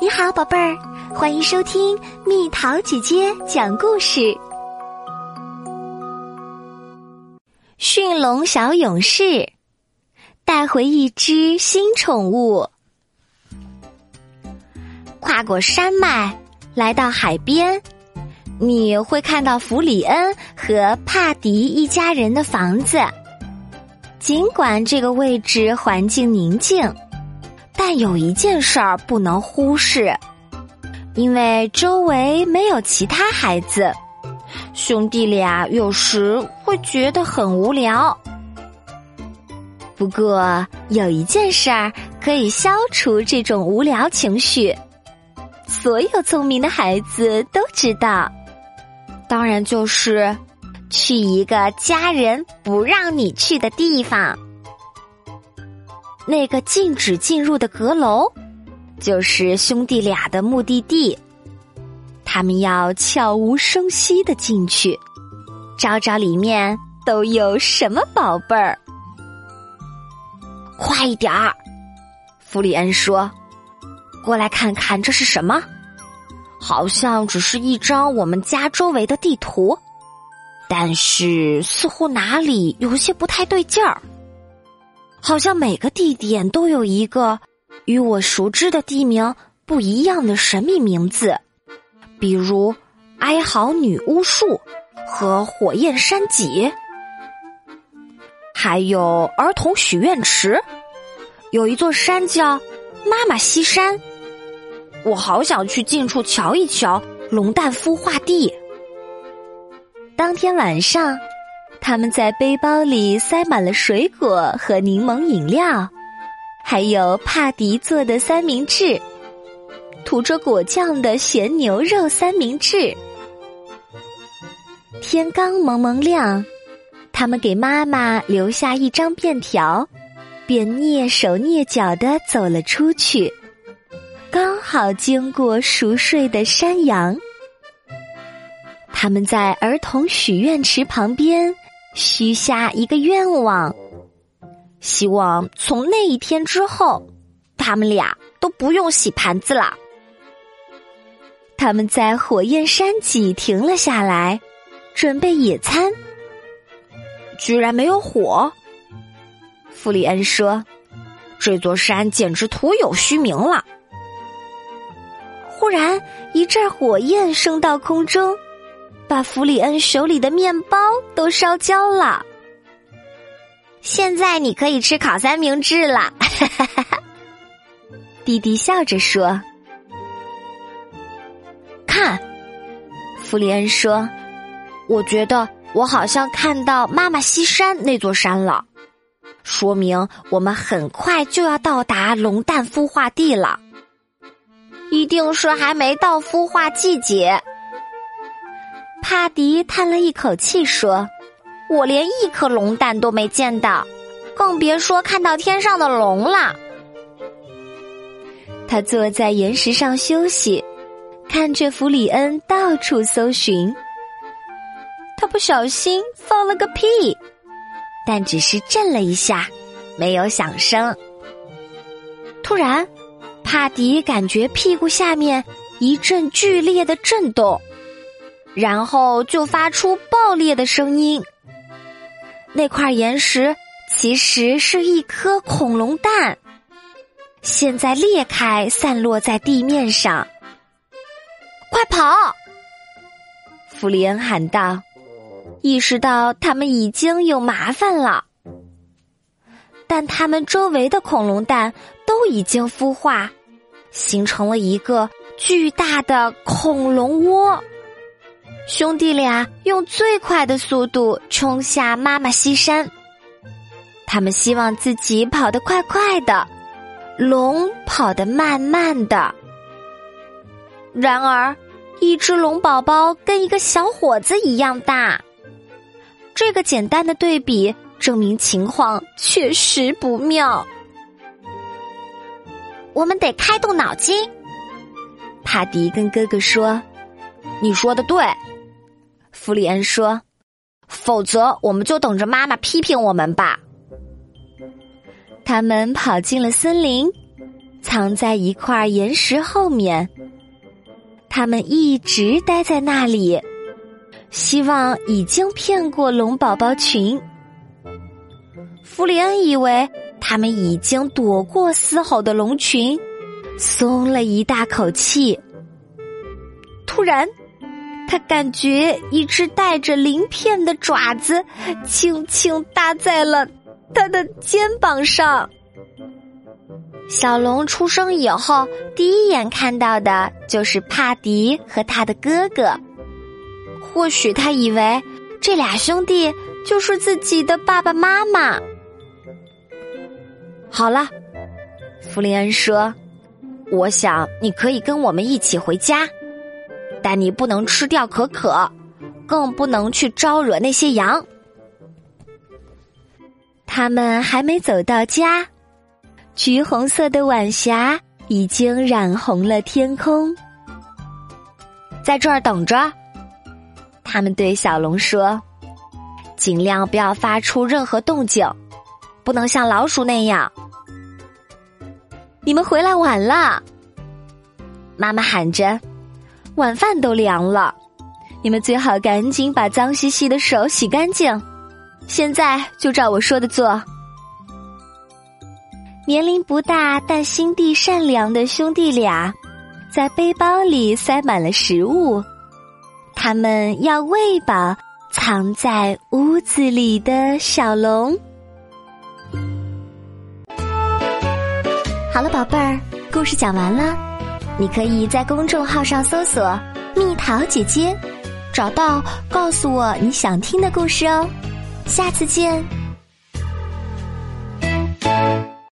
你好，宝贝儿，欢迎收听蜜桃姐姐讲故事。驯龙小勇士带回一只新宠物，跨过山脉来到海边，你会看到弗里恩和帕迪一家人的房子。尽管这个位置环境宁静。但有一件事儿不能忽视，因为周围没有其他孩子，兄弟俩有时会觉得很无聊。不过有一件事儿可以消除这种无聊情绪，所有聪明的孩子都知道，当然就是去一个家人不让你去的地方。那个禁止进入的阁楼，就是兄弟俩的目的地。他们要悄无声息的进去，找找里面都有什么宝贝儿。快一点儿，弗里恩说：“过来看看这是什么？好像只是一张我们家周围的地图，但是似乎哪里有些不太对劲儿。”好像每个地点都有一个与我熟知的地名不一样的神秘名字，比如哀嚎女巫树和火焰山脊，还有儿童许愿池，有一座山叫妈妈西山。我好想去近处瞧一瞧龙蛋孵化地。当天晚上。他们在背包里塞满了水果和柠檬饮料，还有帕迪做的三明治，涂着果酱的咸牛肉三明治。天刚蒙蒙亮，他们给妈妈留下一张便条，便蹑手蹑脚的走了出去，刚好经过熟睡的山羊。他们在儿童许愿池旁边。许下一个愿望，希望从那一天之后，他们俩都不用洗盘子了。他们在火焰山脊停了下来，准备野餐。居然没有火，弗里恩说：“这座山简直徒有虚名了。”忽然，一阵火焰升到空中。把弗里恩手里的面包都烧焦了。现在你可以吃烤三明治了，弟弟笑着说：“看。”弗里恩说：“我觉得我好像看到妈妈西山那座山了，说明我们很快就要到达龙蛋孵化地了。一定是还没到孵化季节。”帕迪叹了一口气说：“我连一颗龙蛋都没见到，更别说看到天上的龙了。”他坐在岩石上休息，看着弗里恩到处搜寻。他不小心放了个屁，但只是震了一下，没有响声。突然，帕迪感觉屁股下面一阵剧烈的震动。然后就发出爆裂的声音。那块岩石其实是一颗恐龙蛋，现在裂开，散落在地面上。快跑！弗里恩喊道，意识到他们已经有麻烦了。但他们周围的恐龙蛋都已经孵化，形成了一个巨大的恐龙窝。兄弟俩用最快的速度冲下妈妈西山，他们希望自己跑得快快的，龙跑得慢慢的。然而，一只龙宝宝跟一个小伙子一样大，这个简单的对比证明情况确实不妙。我们得开动脑筋，帕迪跟哥哥说：“你说的对。”弗里恩说：“否则，我们就等着妈妈批评我们吧。”他们跑进了森林，藏在一块岩石后面。他们一直待在那里，希望已经骗过龙宝宝群。弗里恩以为他们已经躲过嘶吼的龙群，松了一大口气。突然，他感觉一只带着鳞片的爪子轻轻搭在了他的肩膀上。小龙出生以后，第一眼看到的就是帕迪和他的哥哥。或许他以为这俩兄弟就是自己的爸爸妈妈。好了，弗林恩说：“我想你可以跟我们一起回家，但你不能吃掉可可，更不能去招惹那些羊。”他们还没走到家。橘红色的晚霞已经染红了天空，在这儿等着。他们对小龙说：“尽量不要发出任何动静，不能像老鼠那样。”你们回来晚了，妈妈喊着：“晚饭都凉了，你们最好赶紧把脏兮兮的手洗干净。现在就照我说的做。”年龄不大但心地善良的兄弟俩，在背包里塞满了食物，他们要喂饱藏在屋子里的小龙。好了，宝贝儿，故事讲完了，你可以在公众号上搜索“蜜桃姐姐”，找到告诉我你想听的故事哦。下次见。